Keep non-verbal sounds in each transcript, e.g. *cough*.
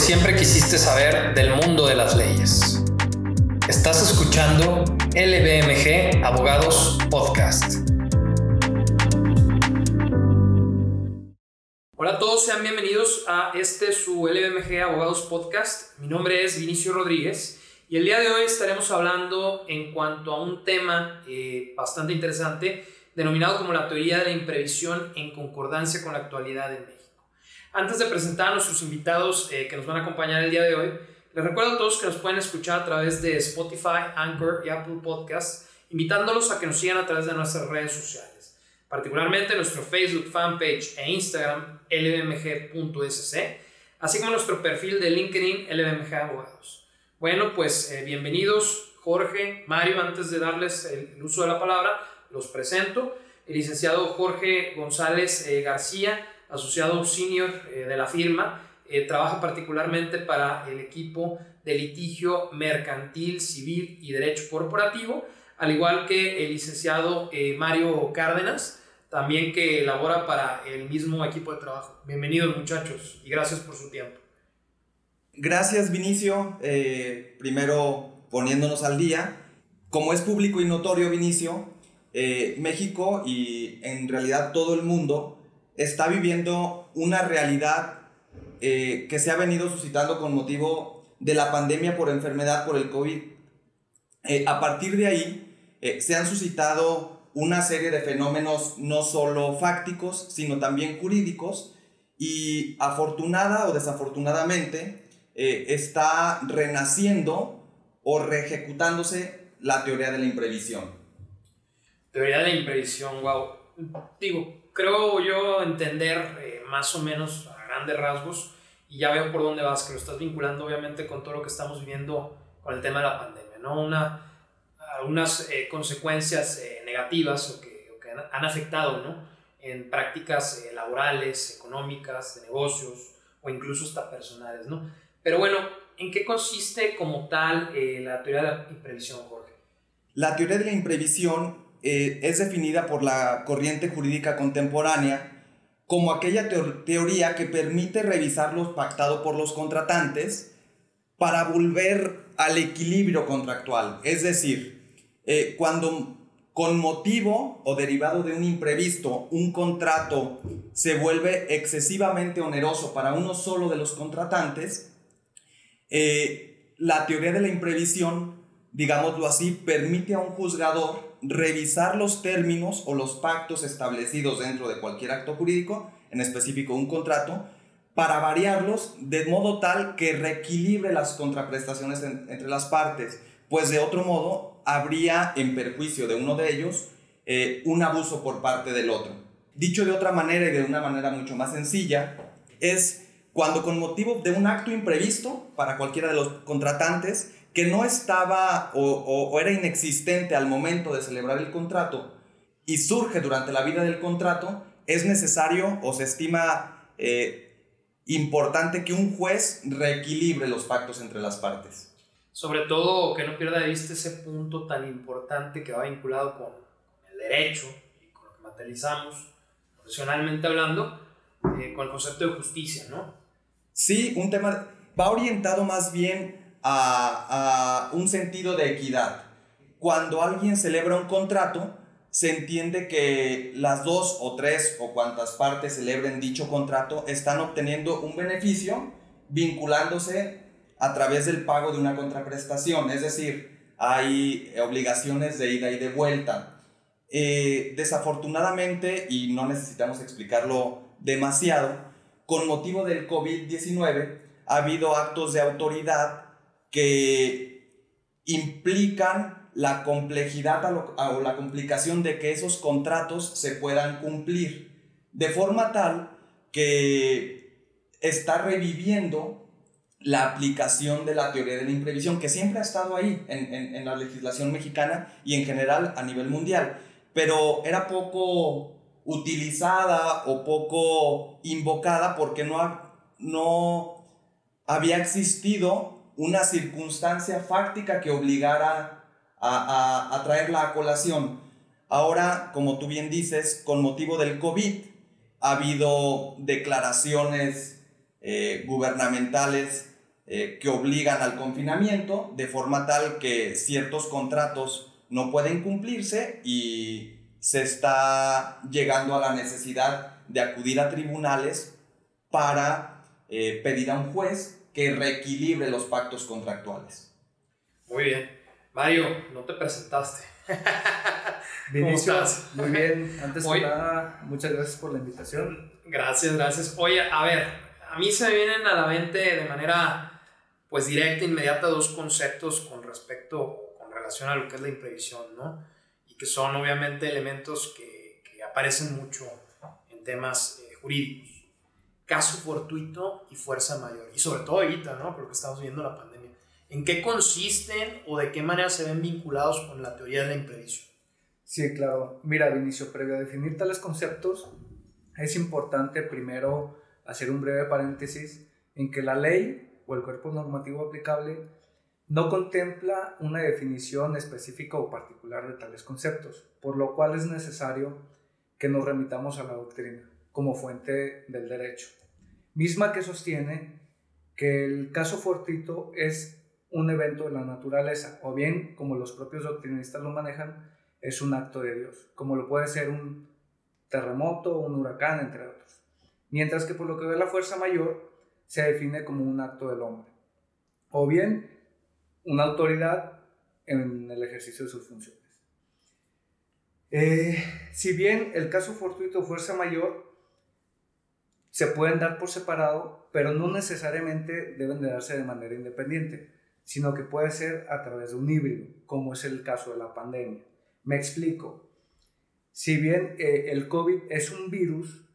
siempre quisiste saber del mundo de las leyes. Estás escuchando LBMG Abogados Podcast. Hola a todos, sean bienvenidos a este su LBMG Abogados Podcast. Mi nombre es Vinicio Rodríguez y el día de hoy estaremos hablando en cuanto a un tema eh, bastante interesante denominado como la teoría de la imprevisión en concordancia con la actualidad de México. Antes de presentar a nuestros invitados eh, que nos van a acompañar el día de hoy, les recuerdo a todos que nos pueden escuchar a través de Spotify, Anchor y Apple Podcasts, invitándolos a que nos sigan a través de nuestras redes sociales, particularmente nuestro Facebook fanpage e Instagram lbmg.sc, así como nuestro perfil de LinkedIn LBMG Abogados. Bueno, pues eh, bienvenidos Jorge, Mario, antes de darles el, uso de la palabra, los presento. El licenciado Jorge González eh, García asociado senior eh, de la firma, eh, trabaja particularmente para el equipo de litigio mercantil, civil y derecho corporativo, al igual que el licenciado eh, Mario Cárdenas, también que labora para el mismo equipo de trabajo. Bienvenidos muchachos y gracias por su tiempo. Gracias Vinicio, primero poniéndonos al día. Como es público y notorio Vinicio, México y en realidad todo el mundo está viviendo una realidad eh, que se ha venido suscitando con motivo de la pandemia por enfermedad por el COVID. Eh, a partir de ahí eh, se han suscitado una serie de fenómenos no solo fácticos, sino también jurídicos y afortunada o desafortunadamente está renaciendo o reejecutándose la teoría de la imprevisión. Teoría de la imprevisión, wow. Digo, creo yo entender eh, más o menos a grandes rasgos y ya veo por dónde vas, que lo estás vinculando obviamente con todo lo que estamos viviendo con el tema de la pandemia, ¿no? Una, algunas eh, consecuencias eh, negativas o que, que, han afectado, ¿no? En prácticas laborales, económicas, de negocios o incluso hasta personales, ¿no? Pero bueno, ¿en qué consiste como tal la teoría de la imprevisión, Jorge? La teoría de la imprevisión eh, es definida por la corriente jurídica contemporánea como aquella teoría que permite revisar lo pactado por los contratantes para volver al equilibrio contractual. Es decir, eh, cuando con motivo o derivado de un imprevisto un contrato se vuelve excesivamente oneroso para uno solo de los contratantes, eh, la teoría de la imprevisión, digámoslo así, permite a un juzgador revisar los términos o los pactos establecidos dentro de cualquier acto jurídico, en específico un contrato, para variarlos de modo tal que reequilibre las contraprestaciones entre las partes, pues de otro modo habría en perjuicio de uno de ellos eh, un abuso por parte del otro. Dicho de otra manera y de una manera mucho más sencilla, es cuando con motivo de un acto imprevisto para cualquiera de los contratantes, que no estaba o, era inexistente al momento de celebrar el contrato y surge durante la vida del contrato, es necesario o se estima eh, importante que un juez reequilibre los pactos entre las partes. Sobre todo que no pierda de vista ese punto tan importante que va vinculado con el derecho y con lo que materializamos, profesionalmente hablando, eh, con el concepto de justicia, ¿no? Sí, un tema va orientado más bien a, un sentido de equidad. Cuando alguien celebra un contrato, se entiende que las dos o tres o cuantas partes celebren dicho contrato están obteniendo un beneficio vinculándose a través del pago de una contraprestación, es decir, hay obligaciones de ida y de vuelta. Eh, desafortunadamente, y no necesitamos explicarlo demasiado, con motivo del COVID-19 ha habido actos de autoridad que implican la complejidad o la complicación de que esos contratos se puedan cumplir, de forma tal que está reviviendo la aplicación de la teoría de la imprevisión, que siempre ha estado ahí en, la legislación mexicana y en general a nivel mundial, pero era poco utilizada o poco invocada porque no, no había existido una circunstancia fáctica que obligara a, a, traerla a colación. Ahora, como tú bien dices, con motivo del COVID, ha habido declaraciones eh, gubernamentales eh, que obligan al confinamiento de forma tal que ciertos contratos no pueden cumplirse y se está llegando a la necesidad de acudir a tribunales para eh, pedir a un juez que reequilibre los pactos contractuales. Muy bien. Mario, no te presentaste. *laughs* Vinicio, muy bien. Antes de nada, muchas gracias por la invitación. Gracias, gracias. Oye, a ver, a mí se me vienen a la mente de manera pues directa, inmediata, dos conceptos con respecto, con relación a lo que es la imprevisión, ¿no? Y que son obviamente elementos que, que aparecen mucho en temas eh, jurídicos. Caso fortuito y fuerza mayor. Y sobre todo ahorita, ¿no? Porque estamos viviendo la pandemia. ¿En qué consisten o de qué manera se ven vinculados con la teoría de la imprevisión? Sí, claro. Mira, Vinicio, previo a definir tales conceptos, es importante primero hacer un breve paréntesis en que la ley o el cuerpo normativo aplicable no contempla una definición específica o particular de tales conceptos, por lo cual es necesario que nos remitamos a la doctrina como fuente del derecho, misma que sostiene que el caso fortuito es un evento de la naturaleza, o bien, como los propios doctrinistas lo manejan, es un acto de Dios, como lo puede ser un terremoto, un huracán, entre otros. Mientras que por lo que ve la fuerza mayor, se define como un acto del hombre, o bien una autoridad en el ejercicio de sus funciones. Eh, si bien el caso fortuito o fuerza mayor se pueden dar por separado, pero no necesariamente deben de darse de manera independiente, sino que puede ser a través de un híbrido, como es el caso de la pandemia. Me explico. Si bien eh, el COVID es un virus,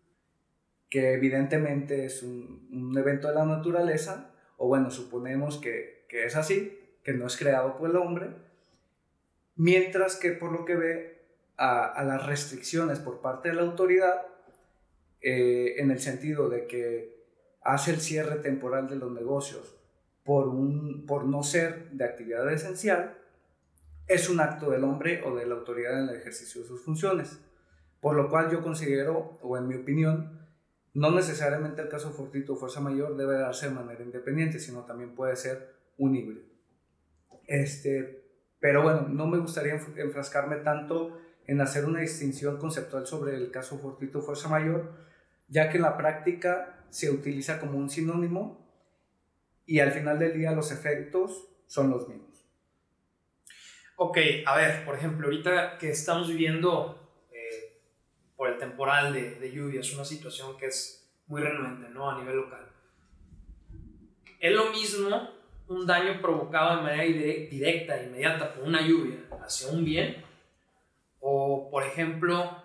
que evidentemente es un, evento de la naturaleza, o bueno, suponemos que, es así, que no es creado por el hombre, mientras que por lo que ve a, las restricciones por parte de la autoridad, eh, en el sentido de que hace el cierre temporal de los negocios por, un, por no ser de actividad esencial, es un acto del hombre o de la autoridad en el ejercicio de sus funciones. Por lo cual yo considero, o en mi opinión, no necesariamente el caso fortuito o fuerza mayor debe darse de manera independiente, sino también puede ser un híbrido. Este, pero bueno, no me gustaría enfrascarme tanto en hacer una distinción conceptual sobre el caso fortuito o fuerza mayor, ya que en la práctica se utiliza como un sinónimo y al final del día los efectos son los mismos. Ok, a ver, por ejemplo, ahorita que estamos viviendo eh, por el temporal de, de, lluvia, es una situación que es muy renuente, ¿no? A nivel local. ¿Es lo mismo un daño provocado de manera directa, inmediata, por una lluvia hacia un bien? O, por ejemplo,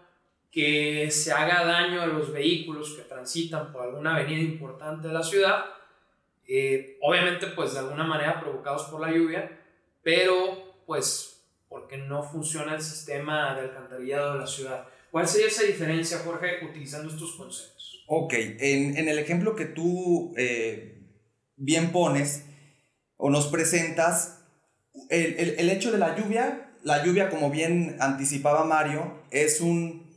que se haga daño a los vehículos que transitan por alguna avenida importante de la ciudad, eh, obviamente, pues de alguna manera provocados por la lluvia, pero pues porque no funciona el sistema de alcantarillado de la ciudad. ¿Cuál sería esa diferencia, Jorge, utilizando estos conceptos? Ok, en, en el ejemplo que tú eh, bien pones o nos presentas, el, el, el, hecho de la lluvia, la lluvia, como bien anticipaba Mario, es un,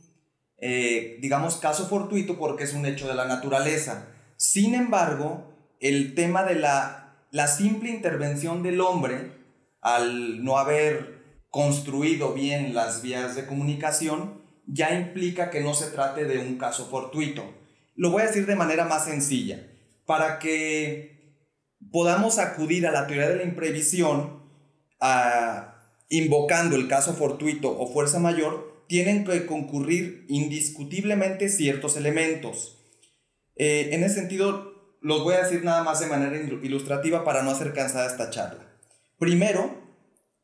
eh, digamos, caso fortuito porque es un hecho de la naturaleza. Sin embargo, el tema de la, la simple intervención del hombre, al no haber construido bien las vías de comunicación, ya implica que no se trate de un caso fortuito. Lo voy a decir de manera más sencilla. Para que podamos acudir a la teoría de la imprevisión, invocando el caso fortuito o fuerza mayor, tienen que concurrir indiscutiblemente ciertos elementos. Eh, en ese sentido, los voy a decir nada más de manera ilustrativa para no hacer cansada esta charla. Primero,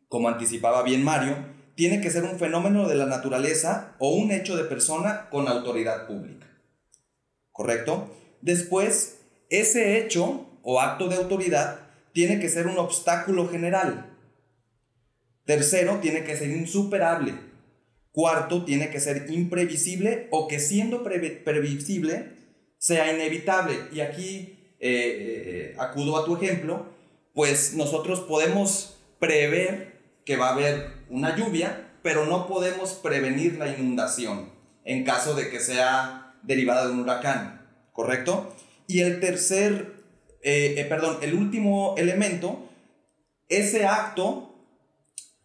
como anticipaba bien Mario, tiene que ser un fenómeno de la naturaleza o un hecho de persona con autoridad pública. ¿Correcto? Después, ese hecho o acto de autoridad tiene que ser un obstáculo general. Tercero, tiene que ser insuperable. Cuarto, tiene que ser imprevisible o que siendo previsible sea inevitable. Y aquí eh, eh, acudo a tu ejemplo pues nosotros podemos prever que va a haber una lluvia, pero no podemos prevenir la inundación en caso de que sea derivada de un huracán, ¿correcto? Y el tercer eh, eh, perdón, el último elemento, ese acto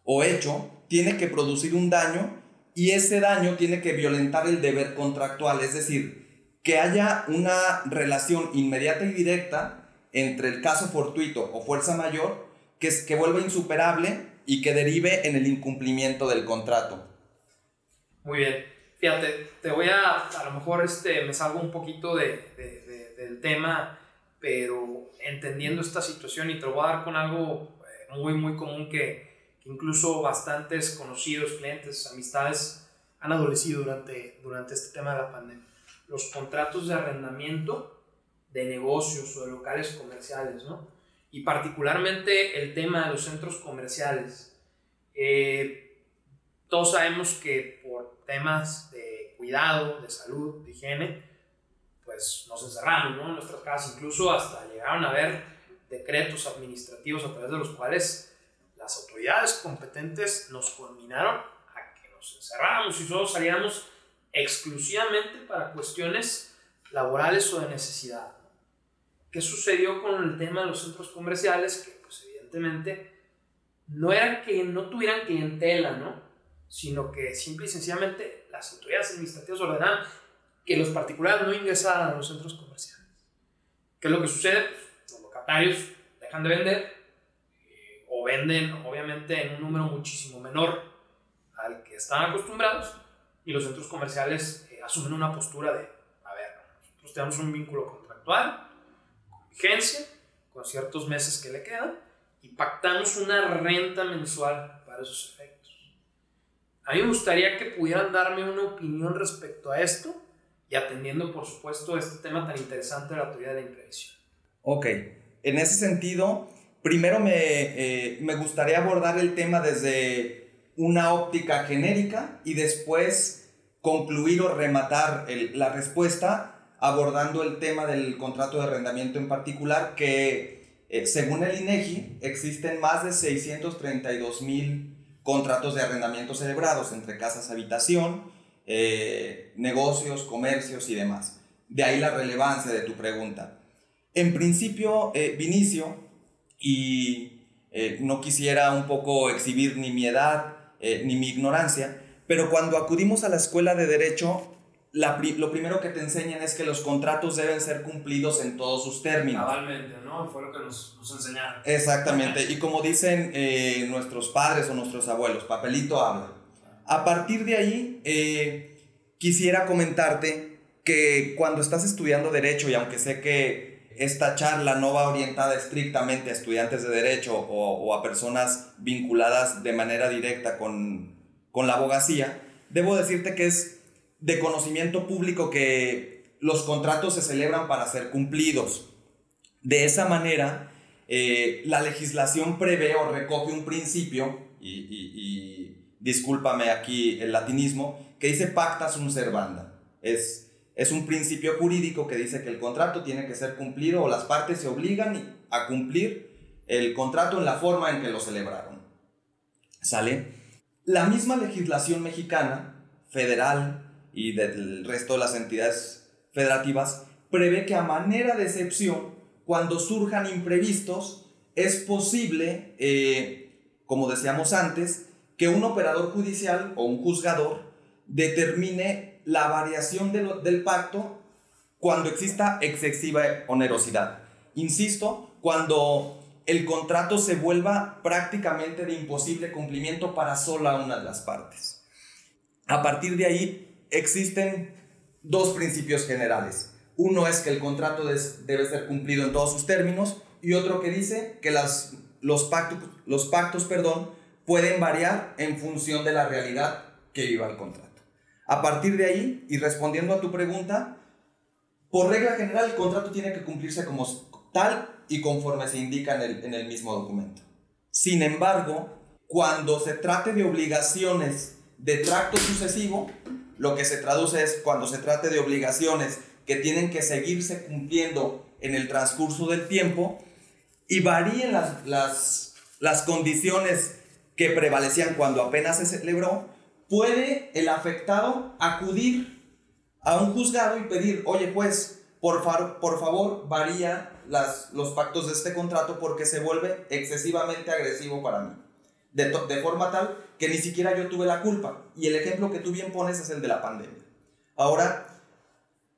o hecho tiene que producir un daño y ese daño tiene que violentar el deber contractual, es decir, que haya una relación inmediata y directa entre el caso fortuito o fuerza mayor que, que vuelva insuperable y que derive en el incumplimiento del contrato. Muy bien. Fíjate, te voy a, a lo mejor este, me salgo un poquito de, de, del tema, pero entendiendo esta situación y te lo voy a dar con algo eh, muy, muy común que incluso bastantes conocidos, clientes, amistades han adolecido durante, durante este tema de la pandemia. Los contratos de arrendamiento de negocios o de locales comerciales, ¿no? y particularmente el tema de los centros comerciales. Eh, todos sabemos que por temas de cuidado, de salud, de higiene, pues nos encerramos ¿no? en nuestras casas, incluso hasta llegaron a haber decretos administrativos a través de los cuales las autoridades competentes nos culminaron a que nos encerráramos y solo salíamos exclusivamente para cuestiones laborales o de necesidad. ¿Qué sucedió con el tema de los centros comerciales? Que pues evidentemente no era que no tuvieran clientela, ¿no? Sino que simple y sencillamente las autoridades administrativas ordenaban que los particulares no ingresaran a los centros comerciales. ¿Qué es lo que sucede? Pues, los locatarios dejan de vender venden obviamente en un número muchísimo menor al que están acostumbrados y los centros comerciales eh, asumen una postura de, a ver, nosotros tenemos un vínculo contractual, vigencia, con ciertos meses que le quedan, y pactamos una renta mensual para esos efectos. A mí me gustaría que pudieran darme una opinión respecto a esto y atendiendo, por supuesto, este tema tan interesante de la teoría de la imprevisión. Ok, en ese sentido, primero me, eh, me gustaría abordar el tema desde una óptica genérica y después concluir o rematar la respuesta abordando el tema del contrato de arrendamiento en particular, que eh, según el INEGI existen más de 632 mil contratos de arrendamiento celebrados entre casas habitación, eh, negocios, comercios y demás. De ahí la relevancia de tu pregunta. En principio, Vinicio, y no quisiera un poco exhibir ni mi edad ni mi ignorancia, pero cuando acudimos a la escuela de derecho lo primero que te enseñan es que los contratos deben ser cumplidos en todos sus términos. Cabalmente, ¿no? Fue lo que nos, nos enseñaron. Exactamente. y como dicen eh, nuestros padres o nuestros abuelos, papelito habla. A partir de ahí, eh, quisiera comentarte que cuando estás estudiando derecho, y aunque sé que esta charla no va orientada estrictamente a estudiantes de derecho o, a personas vinculadas de manera directa con, con la abogacía, debo decirte que es de conocimiento público que los contratos se celebran para ser cumplidos. De esa manera, eh, la legislación prevé o recoge un principio, y, discúlpame aquí el latinismo, que dice pacta sunt servanda. Es, es un principio jurídico que dice que el contrato tiene que ser cumplido o las partes se obligan a cumplir el contrato en la forma en que lo celebraron. ¿Sale? La misma legislación mexicana, federal, y del resto de las entidades federativas, prevé que a manera de excepción, cuando surjan imprevistos, es posible, eh, como decíamos antes, que un operador judicial o un juzgador determine la variación del pacto cuando exista excesiva onerosidad. Insisto, cuando el contrato se vuelva prácticamente de imposible cumplimiento para sola una de las partes. A partir de ahí, existen dos principios generales. Uno es que el contrato debe ser cumplido en todos sus términos y otro que dice que los, pactos, los pactos perdón, pueden variar en función de la realidad que viva el contrato. A partir de ahí, y respondiendo a tu pregunta, por regla general el contrato tiene que cumplirse como tal y conforme se indica en el, en el mismo documento. Sin embargo, cuando se trate de obligaciones de tracto sucesivo, lo que se traduce es cuando se trate de obligaciones que tienen que seguirse cumpliendo en el transcurso del tiempo y varíen las, las, las condiciones que prevalecían cuando apenas se celebró, puede el afectado acudir a un juzgado y pedir, oye pues, por, por favor, varía las, los pactos de este contrato porque se vuelve excesivamente agresivo para mí. De, de forma tal que ni siquiera yo tuve la culpa. Y el ejemplo que tú bien pones es el de la pandemia. Ahora,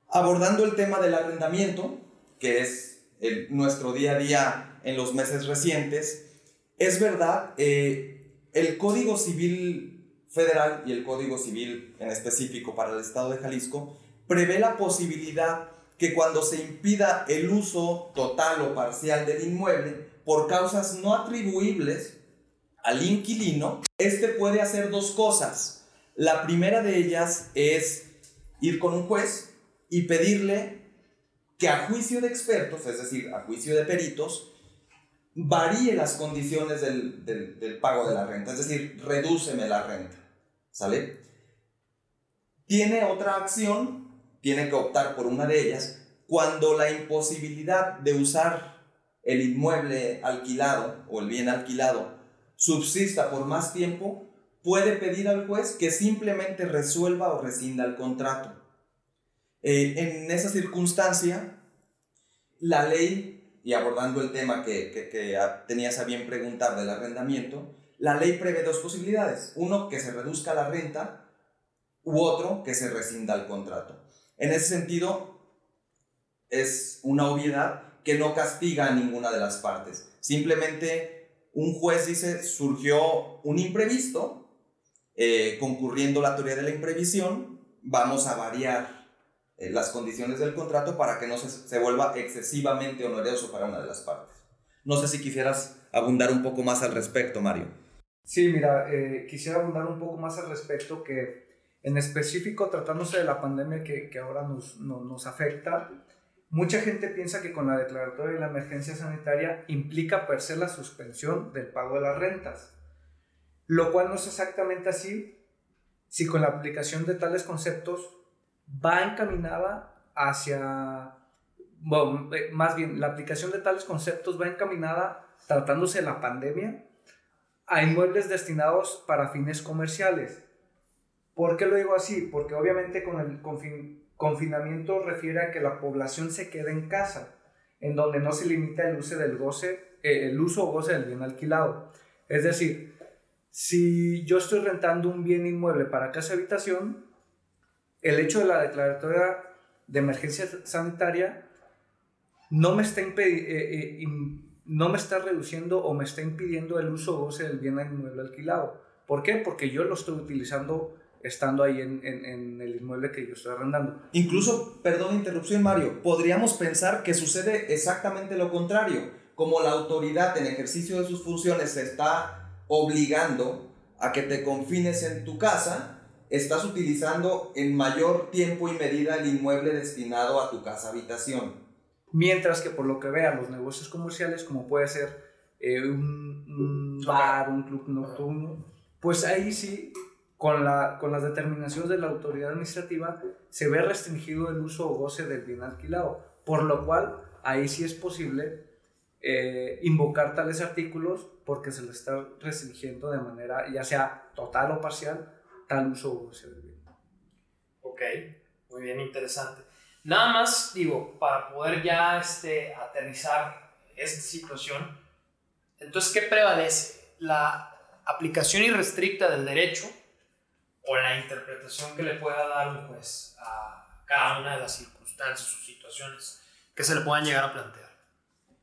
abordando el tema del arrendamiento, que es el, nuestro día a día en los meses recientes, es verdad, eh, el Código Civil Federal y el Código Civil en específico para el Estado de Jalisco prevé la posibilidad que cuando se impida el uso total o parcial del inmueble por causas no atribuibles al inquilino, este puede hacer dos cosas. La primera de ellas es ir con un juez y pedirle que a juicio de expertos, es decir, a juicio de peritos, varíe las condiciones del, del, pago de la renta, es decir, redúceme la renta, ¿sale? Tiene otra acción, tiene que optar por una de ellas, cuando la imposibilidad de usar el inmueble alquilado o el bien alquilado subsista por más tiempo, puede pedir al juez que simplemente resuelva o rescinda el contrato. Eh, en esa circunstancia, la ley y abordando el tema que, que, que tenías a bien preguntar del arrendamiento, la ley prevé dos posibilidades. Uno, que se reduzca la renta, u otro, que se rescinda el contrato. En ese sentido, es una obviedad que no castiga a ninguna de las partes. Simplemente un juez dice, surgió un imprevisto, eh, concurriendo la teoría de la imprevisión, vamos a variar eh, las condiciones del contrato para que no se, se, vuelva excesivamente oneroso para una de las partes. No sé si quisieras abundar un poco más al respecto, Mario. Sí, mira, eh, quisiera abundar un poco más al respecto que en específico tratándose de la pandemia que, que ahora nos, no, nos afecta, mucha gente piensa que con la declaratoria de la emergencia sanitaria implica per se la suspensión del pago de las rentas, lo cual no es exactamente así si con la aplicación de tales conceptos va encaminada hacia, bueno, eh, más bien, la aplicación de tales conceptos va encaminada, tratándose de la pandemia, a inmuebles destinados para fines comerciales. ¿Por qué lo digo así? Porque obviamente con el confinamiento refiere a que la población se quede en casa, en donde no se limita el uso del goce, eh, el uso o goce del bien alquilado. Es decir, si yo estoy rentando un bien inmueble para casa habitación, el hecho de la declaratoria de emergencia sanitaria no me está, eh, eh, no me está reduciendo o me está impidiendo el uso o goce del bien inmueble alquilado. ¿Por qué? Porque yo lo estoy utilizando estando ahí en, el inmueble que yo estoy arrendando. Incluso, perdón interrupción Mario, podríamos pensar que sucede exactamente lo contrario, como la autoridad en ejercicio de sus funciones se está obligando a que te confines en tu casa, estás utilizando en mayor tiempo y medida el inmueble destinado a tu casa habitación. Mientras que por lo que vea los negocios comerciales, como puede ser eh, un, bar, un club nocturno, pues ahí sí, con, la, con las determinaciones de la autoridad administrativa, se ve restringido el uso o goce del bien alquilado. Por lo cual, ahí sí es posible eh, invocar tales artículos porque se le está restringiendo de manera ya sea total o parcial tal uso Ok, muy bien, interesante. Nada más, digo, para poder ya este, aterrizar esta situación, entonces, ¿qué prevalece? ¿La aplicación irrestricta del derecho o la interpretación que le pueda dar un juez a cada una de las circunstancias o situaciones que se le puedan llegar a plantear?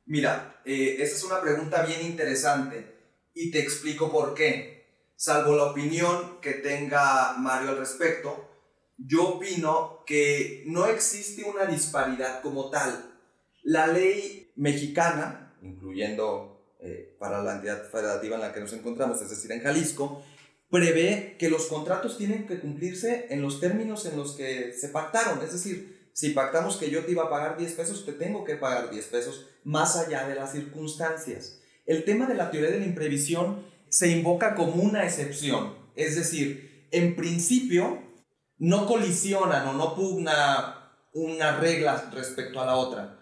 Mira, eh, esa es una pregunta bien interesante y te explico por qué salvo la opinión que tenga Mario al respecto, yo opino que no existe una disparidad como tal. La ley mexicana, incluyendo eh, para la entidad federativa en la que nos encontramos, es decir, en Jalisco, prevé que los contratos tienen que cumplirse en los términos en los que se pactaron. Es decir, si pactamos que yo te iba a pagar 10 pesos, te tengo que pagar 10 pesos, más allá de las circunstancias. El tema de la teoría de la imprevisión se invoca como una excepción. Es decir, en principio no colisionan o no pugna una regla respecto a la otra.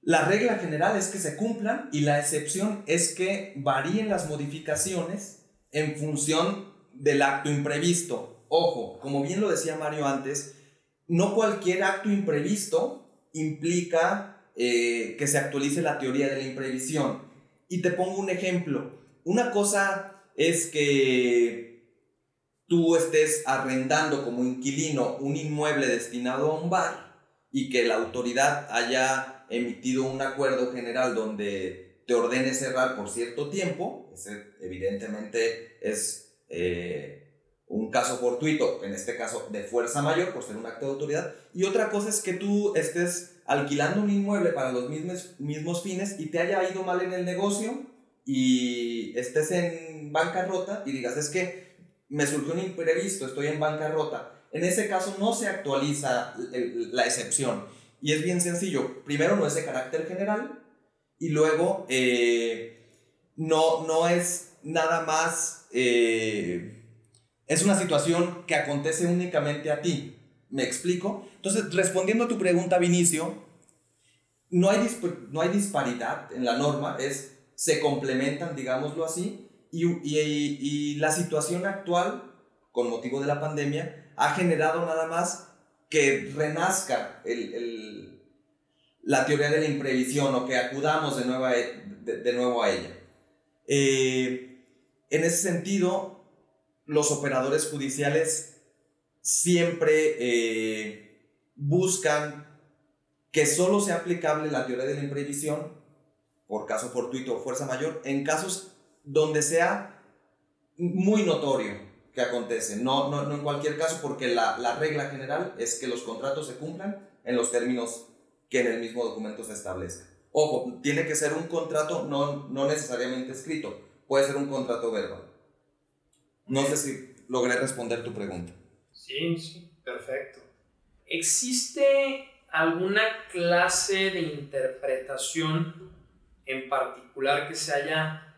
La regla general es que se cumplan y la excepción es que varíen las modificaciones en función del acto imprevisto. Ojo, como bien lo decía Mario antes, no cualquier acto imprevisto implica eh, que se actualice la teoría de la imprevisión. Y te pongo un ejemplo. Una cosa es que tú estés arrendando como inquilino un inmueble destinado a un bar y que la autoridad haya emitido un acuerdo general donde te ordene cerrar por cierto tiempo, ese evidentemente es eh, un caso fortuito, en este caso de fuerza mayor por ser un acto de autoridad, y otra cosa es que tú estés alquilando un inmueble para los mismos, mismos fines y te haya ido mal en el negocio y estés en bancarrota y digas, es que me surgió un imprevisto, estoy en bancarrota. En ese caso no se actualiza la excepción. Y es bien sencillo. Primero no es de carácter general y luego eh, no, no es nada más... Eh, es una situación que acontece únicamente a ti. ¿Me explico? Entonces, respondiendo a tu pregunta, Vinicio, no hay, no hay disparidad en la norma, es, se complementan, digámoslo así, y, y, la situación actual, con motivo de la pandemia, ha generado nada más que renazca el, el, la teoría de la imprevisión o que acudamos de, nueva, de, de nuevo a ella. Eh, en ese sentido, los operadores judiciales siempre eh, buscan que solo sea aplicable la teoría de la imprevisión por caso fortuito o fuerza mayor en casos donde sea muy notorio que acontece, no, no, no en cualquier caso porque la, la, regla general es que los contratos se cumplan en los términos que en el mismo documento se establezca. Ojo, tiene que ser un contrato no, no necesariamente escrito, puede ser un contrato verbal. No sé si logré responder tu pregunta. Sí, sí, perfecto. ¿Existe alguna clase de interpretación en particular que se haya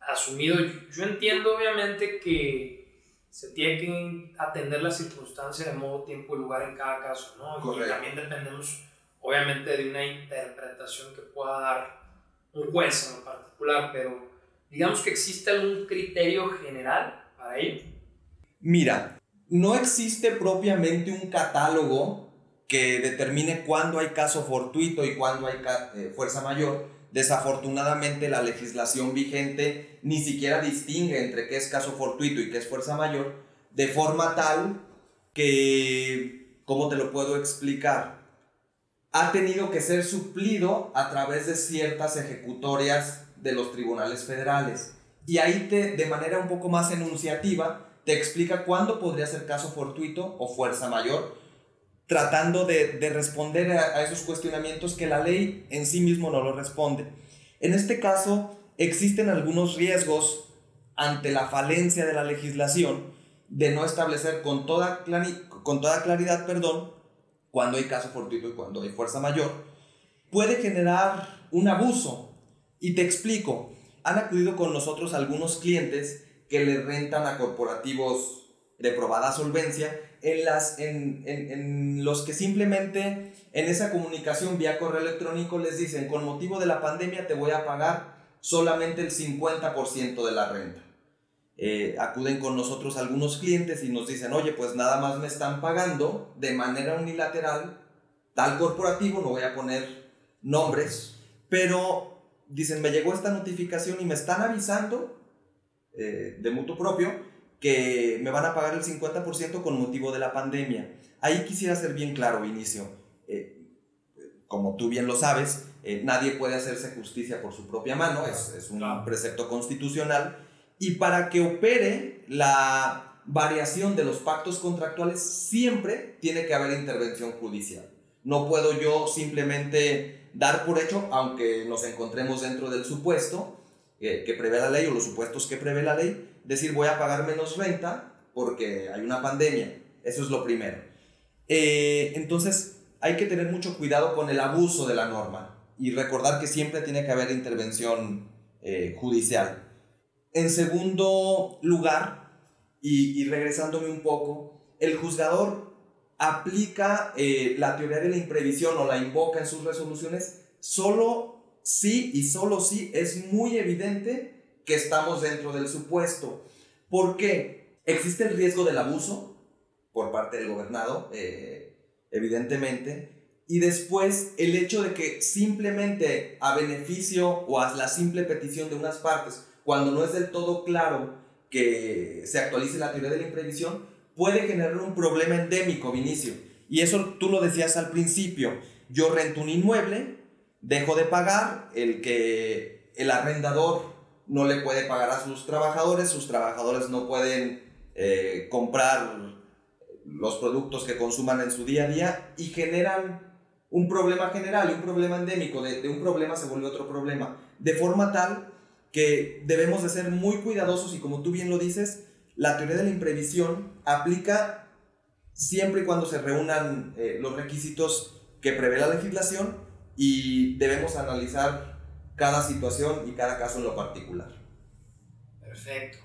asumido? Yo entiendo obviamente que se tiene que atender la circunstancia de modo, tiempo y lugar en cada caso, ¿no? Y también dependemos obviamente de una interpretación que pueda dar un juez en particular, pero digamos que existe algún criterio general Mira, no existe propiamente un catálogo que determine cuándo hay caso fortuito y cuándo hay eh, fuerza mayor. Desafortunadamente la legislación vigente ni siquiera distingue entre qué es caso fortuito y qué es fuerza mayor, de forma tal que, ¿cómo te lo puedo explicar? Ha tenido que ser suplido a través de ciertas ejecutorias de los tribunales federales y ahí te, de manera un poco más enunciativa, te explica cuándo podría ser caso fortuito o fuerza mayor, tratando de, de responder a, esos cuestionamientos que la ley en sí mismo no lo responde. En este caso, existen algunos riesgos ante la falencia de la legislación de no establecer con toda, con toda claridad, perdón, cuando hay caso fortuito y cuando hay fuerza mayor, puede generar un abuso. Y te explico, han acudido con nosotros algunos clientes que le rentan a corporativos de probada solvencia, en, las, en, en, en, los que simplemente en esa comunicación vía correo electrónico les dicen, con motivo de la pandemia te voy a pagar solamente el 50% de la renta. Eh, acuden con nosotros algunos clientes y nos dicen, oye, pues nada más me están pagando de manera unilateral tal corporativo, no voy a poner nombres, pero dicen, me llegó esta notificación y me están avisando eh, de mutuo propio que me van a pagar el 50% con motivo de la pandemia. Ahí quisiera ser bien claro, Vinicio. Eh, como tú bien lo sabes, eh, nadie puede hacerse justicia por su propia mano, es, es un claro. precepto constitucional. Y para que opere la variación de los pactos contractuales, siempre tiene que haber intervención judicial. No puedo yo simplemente dar por hecho, aunque nos encontremos dentro del supuesto que, que prevé la ley o los supuestos que prevé la ley, decir voy a pagar menos renta porque hay una pandemia. Eso es lo primero. Eh, entonces, hay que tener mucho cuidado con el abuso de la norma y recordar que siempre tiene que haber intervención eh, judicial. En segundo lugar, y, regresándome un poco, el juzgador aplica eh, la teoría de la imprevisión o la invoca en sus resoluciones solo si y solo si es muy evidente que estamos dentro del supuesto. ¿Por qué? Existe el riesgo del abuso por parte del gobernado, eh, evidentemente, y después el hecho de que simplemente a beneficio o a la simple petición de unas partes, cuando no es del todo claro que se actualice la teoría de la imprevisión, puede generar un problema endémico, Vinicio. Y eso tú lo decías al principio. Yo rento un inmueble, dejo de pagar, el que el arrendador no le puede pagar a sus trabajadores, sus trabajadores no pueden eh, comprar los productos que consuman en su día a día y generan un problema general un problema endémico, de, un problema se vuelve otro problema, de forma tal que debemos de ser muy cuidadosos y como tú bien lo dices, la teoría de la imprevisión aplica siempre y cuando se reúnan eh, los requisitos que prevé la legislación y debemos analizar cada situación y cada caso en lo particular. Perfecto.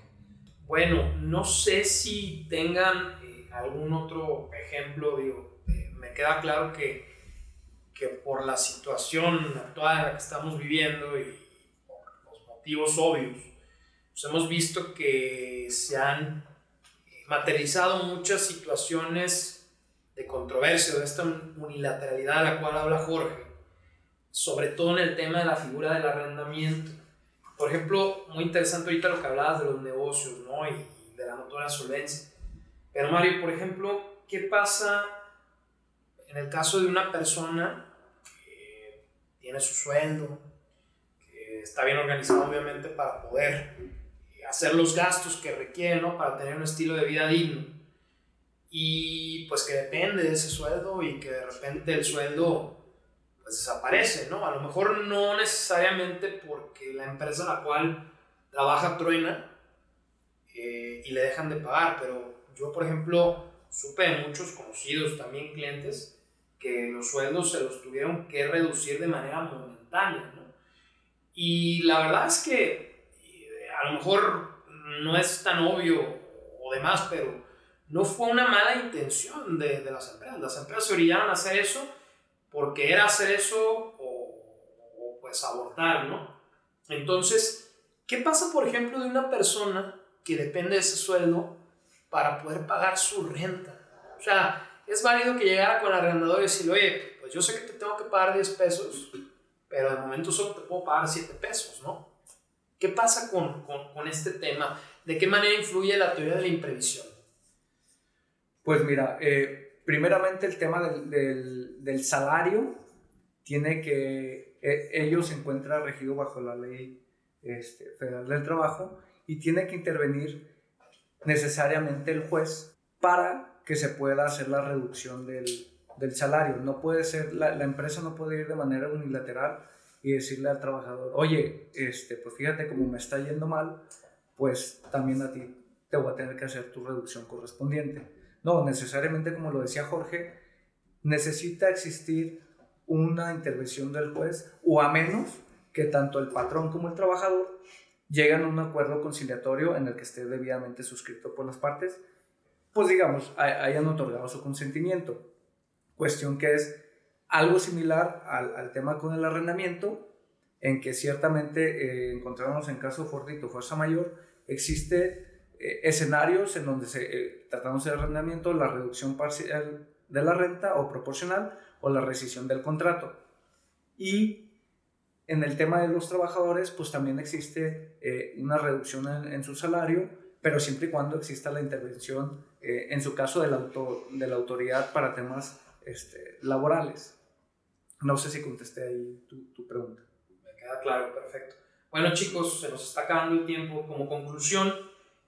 Bueno, no sé si tengan eh, algún otro ejemplo, digo, eh, me queda claro que que por la situación actual en la que estamos viviendo y por los motivos obvios, pues hemos visto que se han materializado muchas situaciones de controversia, de esta unilateralidad de la cual habla Jorge, sobre todo en el tema de la figura del arrendamiento. Por ejemplo, muy interesante ahorita lo que hablabas de los negocios ¿no? y, de la notoria solvencia. Pero Mario, por ejemplo, ¿qué pasa en el caso de una persona tiene su sueldo, que está bien organizado obviamente para poder hacer los gastos que requiere, ¿no? Para tener un estilo de vida digno. Y pues que depende de ese sueldo y que de repente el sueldo pues desaparece, ¿no? A lo mejor no necesariamente porque la empresa a la cual trabaja truena eh, y le dejan de pagar, pero yo por ejemplo supe de muchos conocidos, también clientes, que los sueldos se los tuvieron que reducir de manera momentánea, ¿no? Y la verdad es que eh, a lo mejor no es tan obvio o demás, pero no fue una mala intención de, de las empresas. Las empresas se orillaron a hacer eso porque era hacer eso o, o pues abortar, ¿no? Entonces, ¿qué pasa, por ejemplo, de una persona que depende de ese sueldo para poder pagar su renta? O sea, es válido que llegara con el arrendador y decirle, oye, pues yo sé que te tengo que pagar 10 pesos, pero de momento solo te puedo pagar 7 pesos, ¿no? ¿Qué pasa con, con, con este tema? ¿De qué manera influye la teoría de la imprevisión? Pues mira, eh, primeramente el tema del, salario tiene que, eh, ellos se encuentra regido bajo la ley este, federal del trabajo y tiene que intervenir necesariamente el juez para que se pueda hacer la reducción del, salario. No puede ser, la, la, empresa no puede ir de manera unilateral y decirle al trabajador, oye, este, pues fíjate como me está yendo mal, pues también a ti te voy a tener que hacer tu reducción correspondiente. No, necesariamente como lo decía Jorge, necesita existir una intervención del juez o a menos que tanto el patrón como el trabajador lleguen a un acuerdo conciliatorio en el que esté debidamente suscrito por las partes pues digamos, hayan otorgado su consentimiento. Cuestión que es algo similar al, tema con el arrendamiento, en que ciertamente eh, encontramos en caso fortuito fuerza mayor, existe eh, escenarios en donde se, eh, tratándose de arrendamiento, la reducción parcial de la renta o proporcional o la rescisión del contrato. Y en el tema de los trabajadores, pues también existe eh, una reducción en, en, su salario, pero siempre y cuando exista la intervención eh, en su caso de la, auto, de la autoridad para temas este, laborales. No sé si contesté ahí tu, tu, pregunta. Me queda claro, perfecto. Bueno chicos, se nos está acabando el tiempo. Como conclusión,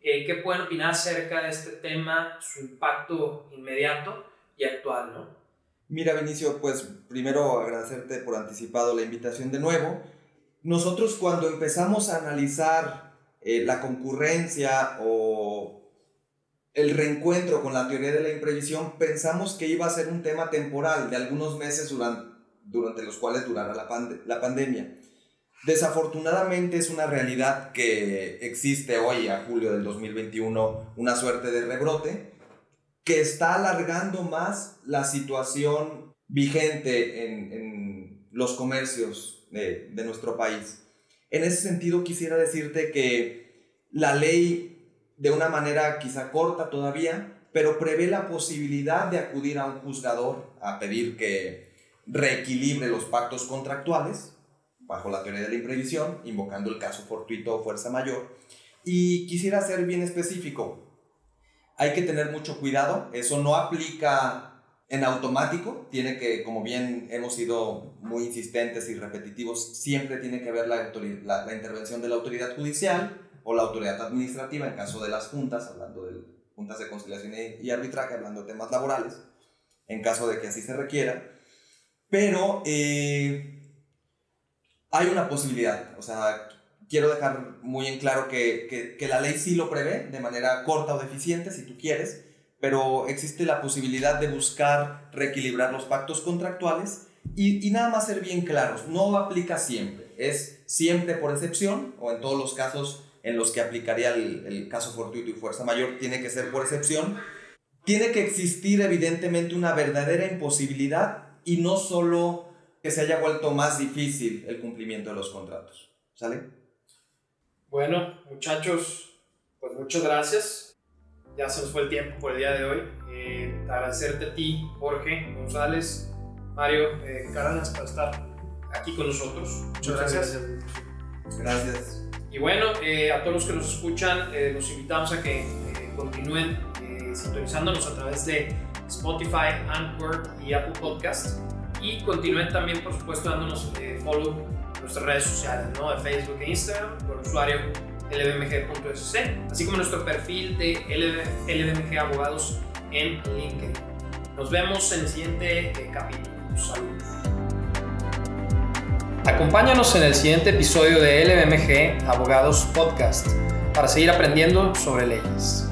eh, ¿qué pueden opinar acerca de este tema, su impacto inmediato y actual? ¿no? Mira, Benicio, pues primero agradecerte por anticipado la invitación de nuevo. Nosotros cuando empezamos a analizar eh, la concurrencia o el reencuentro con la teoría de la imprevisión, pensamos que iba a ser un tema temporal de algunos meses durante, los cuales pand la pandemia. Desafortunadamente es una realidad que existe hoy, a julio del 2021, una suerte de rebrote que está alargando más la situación vigente en, en los comercios de, de nuestro país. En ese sentido quisiera decirte que la ley de una manera quizá corta todavía, pero prevé la posibilidad de acudir a un juzgador a pedir que reequilibre los pactos contractuales bajo la teoría de la imprevisión, invocando el caso fortuito o fuerza mayor. Y quisiera ser bien específico. Hay que tener mucho cuidado, eso no aplica en automático, tiene que, como bien hemos sido muy insistentes y repetitivos, siempre tiene que la, la, la intervención de la autoridad judicial o la autoridad administrativa en caso de las juntas, hablando de juntas de conciliación y arbitraje, hablando de temas laborales, en caso de que así se requiera. Pero eh, hay una posibilidad, o sea, quiero dejar muy en claro que, que, la ley sí lo prevé de manera corta o deficiente, si tú quieres, pero existe la posibilidad de buscar reequilibrar los pactos contractuales y, y, nada más ser bien claros, no aplica siempre, es siempre por excepción o en todos los casos en los que aplicaría el, el caso fortuito y fuerza mayor, tiene que ser por excepción. Tiene que existir evidentemente una verdadera imposibilidad y no solo que se haya vuelto más difícil el cumplimiento de los contratos. ¿Sale? Bueno, muchachos, pues muchas gracias. Ya se nos fue el tiempo por el día de hoy. Eh, agradecerte a ti, Jorge González, Mario eh, Cárdenas, por estar aquí con nosotros. Muchas, gracias. gracias. gracias. Y bueno, eh, a todos los que nos escuchan, eh, los invitamos a que eh, continúen sintonizándonos a través de Spotify, Anchor y Apple Podcast. Y continúen también, por supuesto, dándonos follow en nuestras redes sociales, ¿no? de Facebook e Instagram, por usuario lbmg.sc, así como nuestro perfil de LBMG Abogados en LinkedIn. Nos vemos en el siguiente capítulo. Saludos. Acompáñanos en el siguiente episodio de LBMG Abogados Podcast para seguir aprendiendo sobre leyes.